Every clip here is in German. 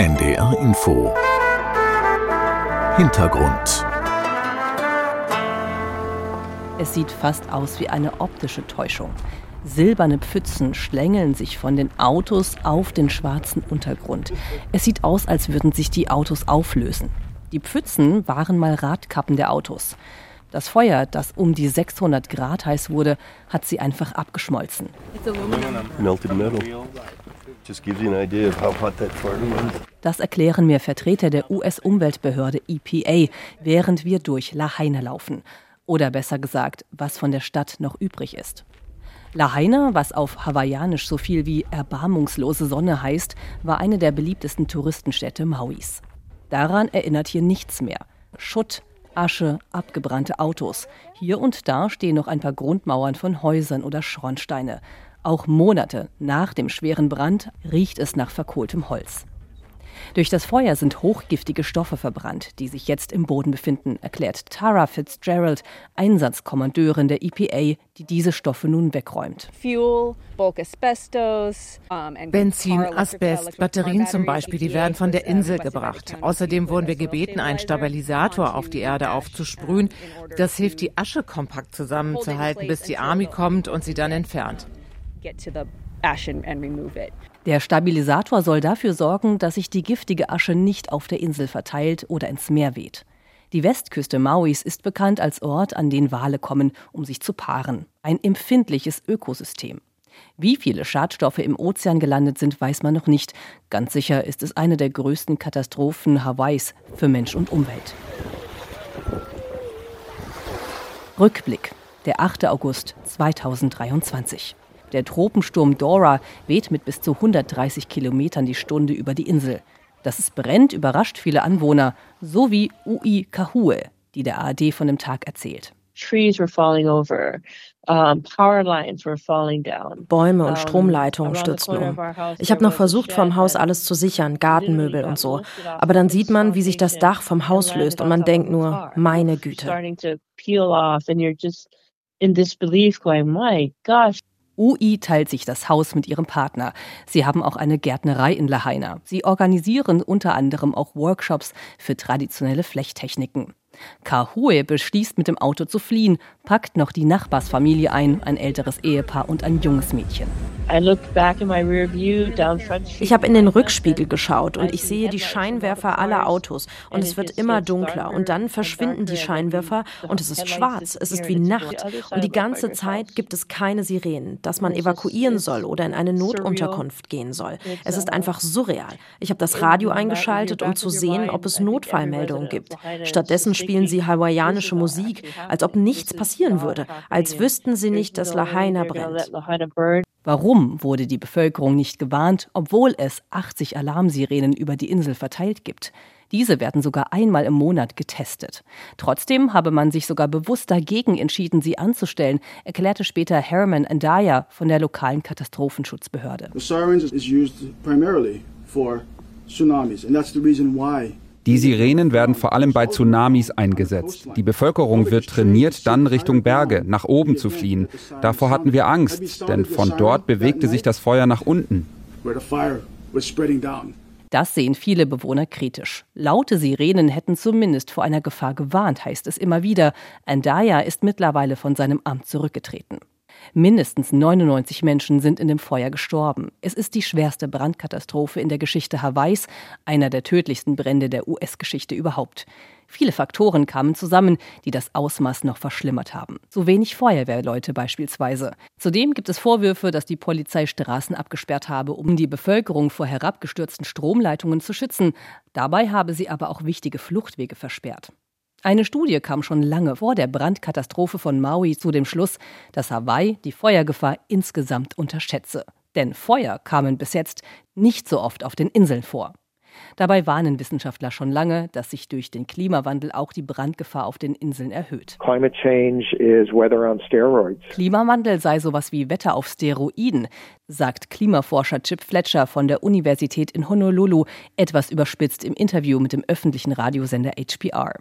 NDR Info Hintergrund Es sieht fast aus wie eine optische Täuschung. Silberne Pfützen schlängeln sich von den Autos auf den schwarzen Untergrund. Es sieht aus, als würden sich die Autos auflösen. Die Pfützen waren mal Radkappen der Autos. Das Feuer, das um die 600 Grad heiß wurde, hat sie einfach abgeschmolzen. Das erklären mir Vertreter der US-Umweltbehörde EPA, während wir durch Lahaina laufen. Oder besser gesagt, was von der Stadt noch übrig ist. Lahaina, was auf Hawaiianisch so viel wie erbarmungslose Sonne heißt, war eine der beliebtesten Touristenstädte Mauis. Daran erinnert hier nichts mehr. Schutt, Asche, abgebrannte Autos. Hier und da stehen noch ein paar Grundmauern von Häusern oder Schornsteine. Auch Monate nach dem schweren Brand riecht es nach verkohltem Holz. Durch das Feuer sind hochgiftige Stoffe verbrannt, die sich jetzt im Boden befinden, erklärt Tara Fitzgerald, Einsatzkommandeurin der EPA, die diese Stoffe nun wegräumt. Benzin, Asbest, Batterien zum Beispiel, die werden von der Insel gebracht. Außerdem wurden wir gebeten, einen Stabilisator auf die Erde aufzusprühen. Das hilft, die Asche kompakt zusammenzuhalten, bis die Army kommt und sie dann entfernt. Der Stabilisator soll dafür sorgen, dass sich die giftige Asche nicht auf der Insel verteilt oder ins Meer weht. Die Westküste Mauis ist bekannt als Ort, an den Wale kommen, um sich zu paaren. Ein empfindliches Ökosystem. Wie viele Schadstoffe im Ozean gelandet sind, weiß man noch nicht. Ganz sicher ist es eine der größten Katastrophen Hawaiis für Mensch und Umwelt. Rückblick. Der 8. August 2023. Der Tropensturm Dora weht mit bis zu 130 Kilometern die Stunde über die Insel. Dass es brennt, überrascht viele Anwohner, so wie Ui Kahue, die der ARD von dem Tag erzählt. Bäume und Stromleitungen stürzten um. Ich habe noch versucht, vom Haus alles zu sichern, Gartenmöbel und so. Aber dann sieht man, wie sich das Dach vom Haus löst und man denkt nur, meine Güte. UI teilt sich das Haus mit ihrem Partner. Sie haben auch eine Gärtnerei in Lahaina. Sie organisieren unter anderem auch Workshops für traditionelle Flechttechniken. Kahue beschließt, mit dem Auto zu fliehen, packt noch die Nachbarsfamilie ein, ein älteres Ehepaar und ein junges Mädchen. Ich habe in den Rückspiegel geschaut und ich sehe die Scheinwerfer aller Autos und es wird immer dunkler und dann verschwinden die Scheinwerfer und es ist schwarz, es ist wie Nacht und die ganze Zeit gibt es keine Sirenen, dass man evakuieren soll oder in eine Notunterkunft gehen soll. Es ist einfach surreal. Ich habe das Radio eingeschaltet, um zu sehen, ob es Notfallmeldungen gibt. Stattdessen spielen sie hawaiianische Musik, als ob nichts passieren würde, als wüssten sie nicht, dass Lahaina brennt. Warum wurde die Bevölkerung nicht gewarnt, obwohl es 80 Alarmsirenen über die Insel verteilt gibt? Diese werden sogar einmal im Monat getestet. Trotzdem habe man sich sogar bewusst dagegen entschieden, sie anzustellen, erklärte später Herman Andaya von der lokalen Katastrophenschutzbehörde. The sirens is used primarily for tsunamis and that's the reason why die Sirenen werden vor allem bei Tsunamis eingesetzt. Die Bevölkerung wird trainiert, dann Richtung Berge, nach oben zu fliehen. Davor hatten wir Angst, denn von dort bewegte sich das Feuer nach unten. Das sehen viele Bewohner kritisch. Laute Sirenen hätten zumindest vor einer Gefahr gewarnt, heißt es immer wieder. Andaya ist mittlerweile von seinem Amt zurückgetreten. Mindestens 99 Menschen sind in dem Feuer gestorben. Es ist die schwerste Brandkatastrophe in der Geschichte Hawaiis, einer der tödlichsten Brände der US-Geschichte überhaupt. Viele Faktoren kamen zusammen, die das Ausmaß noch verschlimmert haben. Zu wenig Feuerwehrleute beispielsweise. Zudem gibt es Vorwürfe, dass die Polizei Straßen abgesperrt habe, um die Bevölkerung vor herabgestürzten Stromleitungen zu schützen. Dabei habe sie aber auch wichtige Fluchtwege versperrt. Eine Studie kam schon lange vor der Brandkatastrophe von Maui zu dem Schluss, dass Hawaii die Feuergefahr insgesamt unterschätze. Denn Feuer kamen bis jetzt nicht so oft auf den Inseln vor. Dabei warnen Wissenschaftler schon lange, dass sich durch den Klimawandel auch die Brandgefahr auf den Inseln erhöht. Klimawandel sei sowas wie Wetter auf Steroiden, sagt Klimaforscher Chip Fletcher von der Universität in Honolulu, etwas überspitzt im Interview mit dem öffentlichen Radiosender HPR.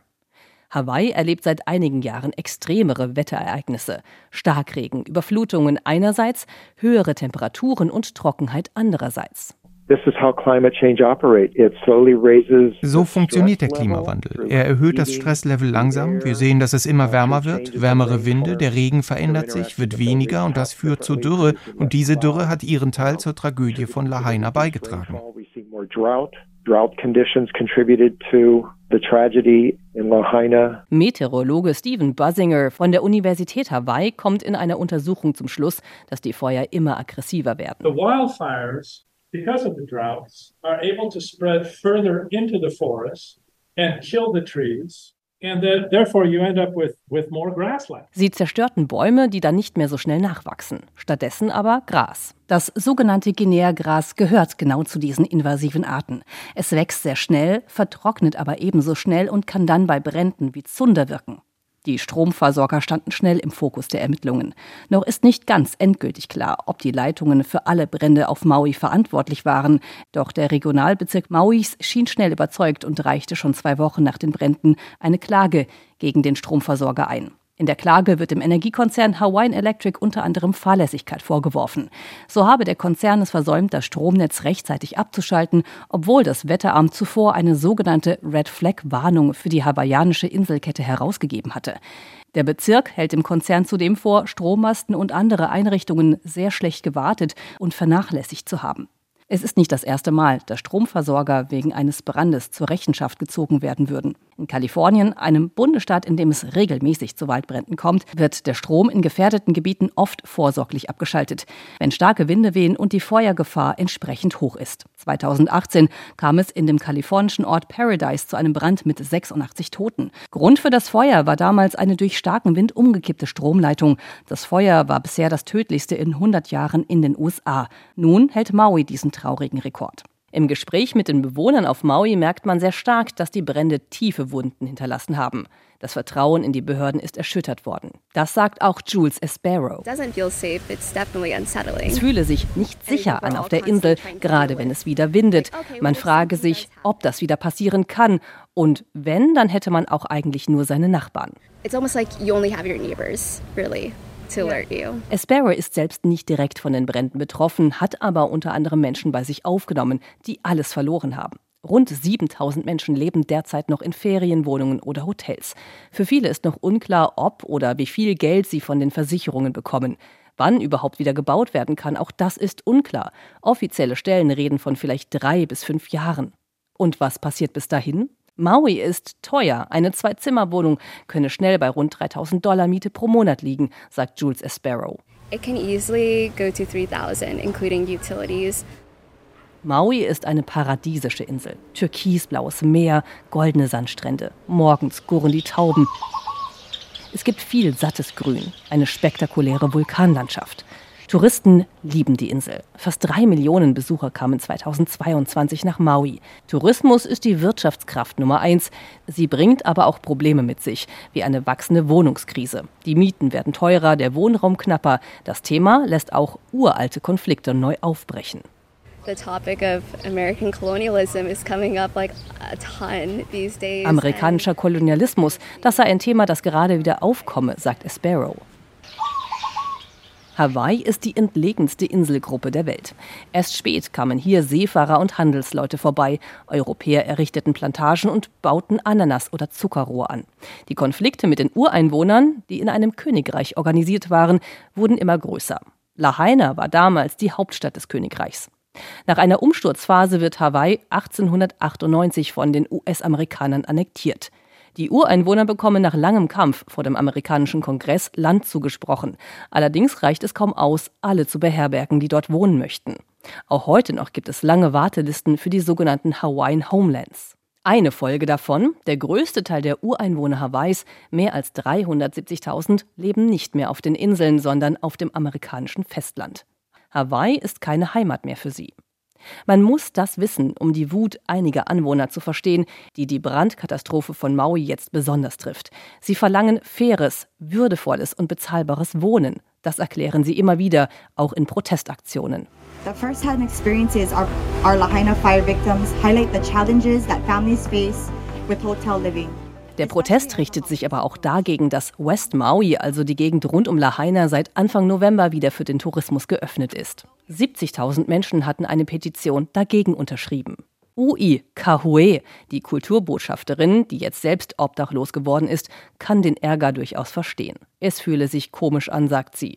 Hawaii erlebt seit einigen Jahren extremere Wetterereignisse. Starkregen, Überflutungen einerseits, höhere Temperaturen und Trockenheit andererseits. So funktioniert der Klimawandel. Er erhöht das Stresslevel langsam. Wir sehen, dass es immer wärmer wird, wärmere Winde, der Regen verändert sich, wird weniger und das führt zur Dürre. Und diese Dürre hat ihren Teil zur Tragödie von Lahaina beigetragen. Meteorologe Stephen Businger von der Universität Hawaii kommt in einer Untersuchung zum Schluss, dass die Feuer immer aggressiver werden. The wildfires because of the droughts, are able to spread further into the forest and kill the trees. Sie zerstörten Bäume, die dann nicht mehr so schnell nachwachsen. Stattdessen aber Gras. Das sogenannte Guinea-Gras gehört genau zu diesen invasiven Arten. Es wächst sehr schnell, vertrocknet aber ebenso schnell und kann dann bei Bränden wie Zunder wirken. Die Stromversorger standen schnell im Fokus der Ermittlungen. Noch ist nicht ganz endgültig klar, ob die Leitungen für alle Brände auf Maui verantwortlich waren. Doch der Regionalbezirk Mauis schien schnell überzeugt und reichte schon zwei Wochen nach den Bränden eine Klage gegen den Stromversorger ein. In der Klage wird dem Energiekonzern Hawaiian Electric unter anderem Fahrlässigkeit vorgeworfen. So habe der Konzern es versäumt, das Stromnetz rechtzeitig abzuschalten, obwohl das Wetteramt zuvor eine sogenannte Red Flag Warnung für die hawaiianische Inselkette herausgegeben hatte. Der Bezirk hält dem Konzern zudem vor, Strommasten und andere Einrichtungen sehr schlecht gewartet und vernachlässigt zu haben. Es ist nicht das erste Mal, dass Stromversorger wegen eines Brandes zur Rechenschaft gezogen werden würden. In Kalifornien, einem Bundesstaat, in dem es regelmäßig zu Waldbränden kommt, wird der Strom in gefährdeten Gebieten oft vorsorglich abgeschaltet, wenn starke Winde wehen und die Feuergefahr entsprechend hoch ist. 2018 kam es in dem kalifornischen Ort Paradise zu einem Brand mit 86 Toten. Grund für das Feuer war damals eine durch starken Wind umgekippte Stromleitung. Das Feuer war bisher das tödlichste in 100 Jahren in den USA. Nun hält Maui diesen traurigen Rekord. Im Gespräch mit den Bewohnern auf Maui merkt man sehr stark, dass die Brände tiefe Wunden hinterlassen haben. Das Vertrauen in die Behörden ist erschüttert worden. Das sagt auch Jules Espero. Es fühle sich nicht sicher an auf der Insel, gerade wenn es wieder windet. Man frage sich, ob das wieder passieren kann. Und wenn, dann hätte man auch eigentlich nur seine Nachbarn. It's almost like you only have your neighbors, really. Espero ist selbst nicht direkt von den Bränden betroffen, hat aber unter anderem Menschen bei sich aufgenommen, die alles verloren haben. Rund 7000 Menschen leben derzeit noch in Ferienwohnungen oder Hotels. Für viele ist noch unklar, ob oder wie viel Geld sie von den Versicherungen bekommen. Wann überhaupt wieder gebaut werden kann, auch das ist unklar. Offizielle Stellen reden von vielleicht drei bis fünf Jahren. Und was passiert bis dahin? Maui ist teuer. Eine Zwei-Zimmer-Wohnung könne schnell bei rund 3000 Dollar Miete pro Monat liegen, sagt Jules Espero. It can easily go to 3000 including utilities. Maui ist eine paradiesische Insel. Türkisblaues Meer, goldene Sandstrände. Morgens gurren die Tauben. Es gibt viel sattes Grün, eine spektakuläre Vulkanlandschaft. Touristen lieben die Insel. Fast drei Millionen Besucher kamen 2022 nach Maui. Tourismus ist die Wirtschaftskraft Nummer eins. Sie bringt aber auch Probleme mit sich, wie eine wachsende Wohnungskrise. Die Mieten werden teurer, der Wohnraum knapper. Das Thema lässt auch uralte Konflikte neu aufbrechen. Amerikanischer Kolonialismus, das sei ein Thema, das gerade wieder aufkomme, sagt Espero. Hawaii ist die entlegenste Inselgruppe der Welt. Erst spät kamen hier Seefahrer und Handelsleute vorbei. Europäer errichteten Plantagen und bauten Ananas- oder Zuckerrohr an. Die Konflikte mit den Ureinwohnern, die in einem Königreich organisiert waren, wurden immer größer. Lahaina war damals die Hauptstadt des Königreichs. Nach einer Umsturzphase wird Hawaii 1898 von den US-Amerikanern annektiert. Die Ureinwohner bekommen nach langem Kampf vor dem amerikanischen Kongress Land zugesprochen. Allerdings reicht es kaum aus, alle zu beherbergen, die dort wohnen möchten. Auch heute noch gibt es lange Wartelisten für die sogenannten Hawaiian Homelands. Eine Folge davon, der größte Teil der Ureinwohner Hawaiis, mehr als 370.000, leben nicht mehr auf den Inseln, sondern auf dem amerikanischen Festland. Hawaii ist keine Heimat mehr für sie. Man muss das wissen, um die Wut einiger Anwohner zu verstehen, die die Brandkatastrophe von Maui jetzt besonders trifft. Sie verlangen faires, würdevolles und bezahlbares Wohnen. Das erklären sie immer wieder, auch in Protestaktionen. The first-hand experiences of our Lahaina fire victims highlight the challenges that families face with hotel living. Der Protest richtet sich aber auch dagegen, dass West Maui, also die Gegend rund um Lahaina, seit Anfang November wieder für den Tourismus geöffnet ist. 70.000 Menschen hatten eine Petition dagegen unterschrieben. Ui Kahue, die Kulturbotschafterin, die jetzt selbst obdachlos geworden ist, kann den Ärger durchaus verstehen. Es fühle sich komisch an, sagt sie.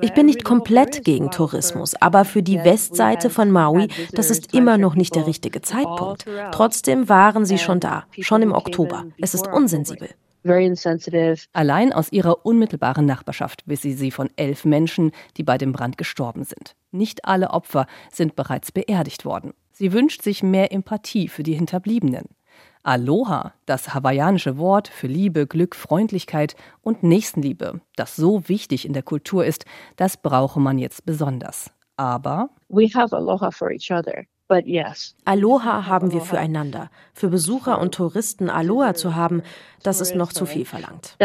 Ich bin nicht komplett gegen Tourismus, aber für die Westseite von Maui, das ist immer noch nicht der richtige Zeitpunkt. Trotzdem waren sie schon da, schon im Oktober. Es ist unsensibel. Allein aus ihrer unmittelbaren Nachbarschaft wisse sie von elf Menschen, die bei dem Brand gestorben sind. Nicht alle Opfer sind bereits beerdigt worden. Sie wünscht sich mehr Empathie für die Hinterbliebenen. Aloha, das hawaiianische Wort für Liebe, Glück, Freundlichkeit und Nächstenliebe, das so wichtig in der Kultur ist, das brauche man jetzt besonders. Aber we have aloha for each other. Aloha haben wir füreinander. Für Besucher und Touristen Aloha zu haben, das ist noch zu viel verlangt.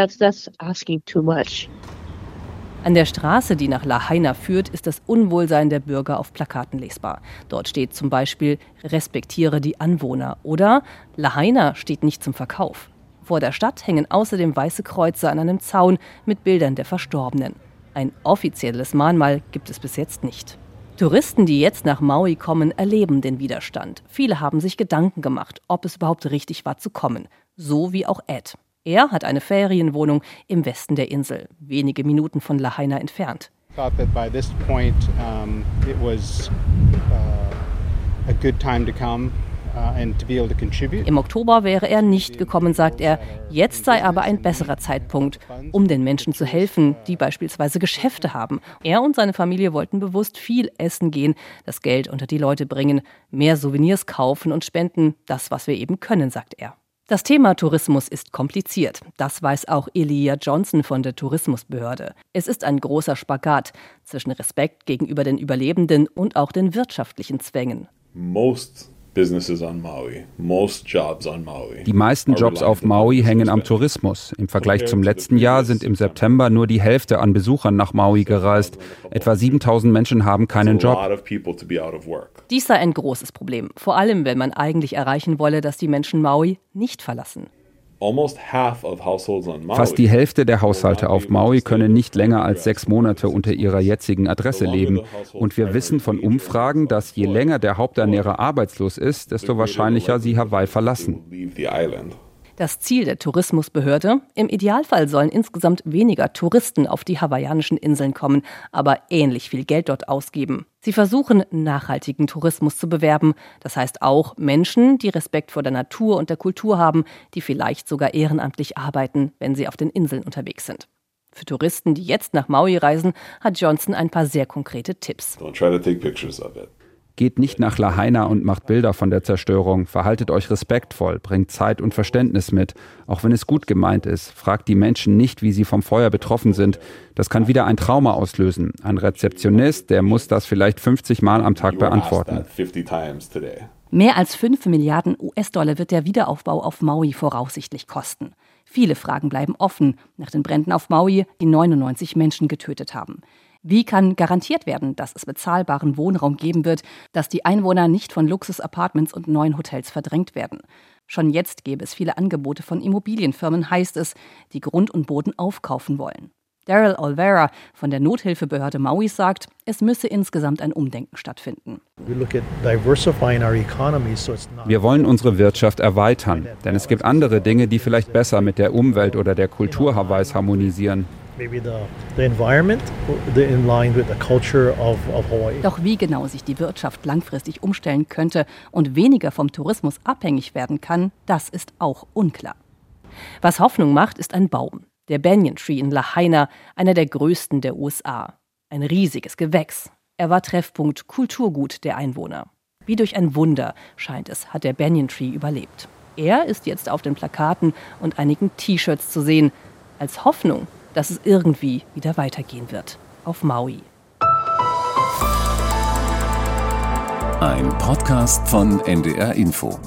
An der Straße, die nach Lahaina führt, ist das Unwohlsein der Bürger auf Plakaten lesbar. Dort steht zum Beispiel Respektiere die Anwohner oder Lahaina steht nicht zum Verkauf. Vor der Stadt hängen außerdem weiße Kreuze an einem Zaun mit Bildern der Verstorbenen. Ein offizielles Mahnmal gibt es bis jetzt nicht. Touristen, die jetzt nach Maui kommen, erleben den Widerstand. Viele haben sich Gedanken gemacht, ob es überhaupt richtig war zu kommen. So wie auch Ed. Er hat eine Ferienwohnung im Westen der Insel, wenige Minuten von Lahaina entfernt. Point um, was uh, Uh, Im Oktober wäre er nicht gekommen, sagt er. Jetzt sei aber ein besserer Zeitpunkt, um den Menschen zu helfen, die beispielsweise Geschäfte haben. Er und seine Familie wollten bewusst viel essen gehen, das Geld unter die Leute bringen, mehr Souvenirs kaufen und spenden, das, was wir eben können, sagt er. Das Thema Tourismus ist kompliziert. Das weiß auch Elia Johnson von der Tourismusbehörde. Es ist ein großer Spagat zwischen Respekt gegenüber den Überlebenden und auch den wirtschaftlichen Zwängen. Most die meisten Jobs auf Maui hängen am Tourismus. Im Vergleich zum letzten Jahr sind im September nur die Hälfte an Besuchern nach Maui gereist. Etwa 7000 Menschen haben keinen Job. Dies sei ein großes Problem, vor allem wenn man eigentlich erreichen wolle, dass die Menschen Maui nicht verlassen. Fast die Hälfte der Haushalte auf Maui können nicht länger als sechs Monate unter ihrer jetzigen Adresse leben. Und wir wissen von Umfragen, dass je länger der Haupternährer arbeitslos ist, desto wahrscheinlicher sie Hawaii verlassen. Das Ziel der Tourismusbehörde? Im Idealfall sollen insgesamt weniger Touristen auf die hawaiianischen Inseln kommen, aber ähnlich viel Geld dort ausgeben. Sie versuchen, nachhaltigen Tourismus zu bewerben. Das heißt auch Menschen, die Respekt vor der Natur und der Kultur haben, die vielleicht sogar ehrenamtlich arbeiten, wenn sie auf den Inseln unterwegs sind. Für Touristen, die jetzt nach Maui reisen, hat Johnson ein paar sehr konkrete Tipps. Don't try to take pictures of it. Geht nicht nach Lahaina und macht Bilder von der Zerstörung. Verhaltet euch respektvoll, bringt Zeit und Verständnis mit. Auch wenn es gut gemeint ist, fragt die Menschen nicht, wie sie vom Feuer betroffen sind. Das kann wieder ein Trauma auslösen. Ein Rezeptionist, der muss das vielleicht 50 Mal am Tag beantworten. Mehr als 5 Milliarden US-Dollar wird der Wiederaufbau auf Maui voraussichtlich kosten. Viele Fragen bleiben offen nach den Bränden auf Maui, die 99 Menschen getötet haben. Wie kann garantiert werden, dass es bezahlbaren Wohnraum geben wird, dass die Einwohner nicht von Luxus-Apartments und neuen Hotels verdrängt werden? Schon jetzt gäbe es viele Angebote von Immobilienfirmen, heißt es, die Grund und Boden aufkaufen wollen. Daryl Olvera von der Nothilfebehörde Maui sagt, es müsse insgesamt ein Umdenken stattfinden. Wir wollen unsere Wirtschaft erweitern, denn es gibt andere Dinge, die vielleicht besser mit der Umwelt oder der Kultur Hawaiis harmonisieren. Doch wie genau sich die Wirtschaft langfristig umstellen könnte und weniger vom Tourismus abhängig werden kann, das ist auch unklar. Was Hoffnung macht, ist ein Baum. Der Banyan Tree in Lahaina, einer der größten der USA. Ein riesiges Gewächs. Er war Treffpunkt Kulturgut der Einwohner. Wie durch ein Wunder, scheint es, hat der Banyan Tree überlebt. Er ist jetzt auf den Plakaten und einigen T-Shirts zu sehen, als Hoffnung dass es irgendwie wieder weitergehen wird. Auf Maui. Ein Podcast von NDR Info.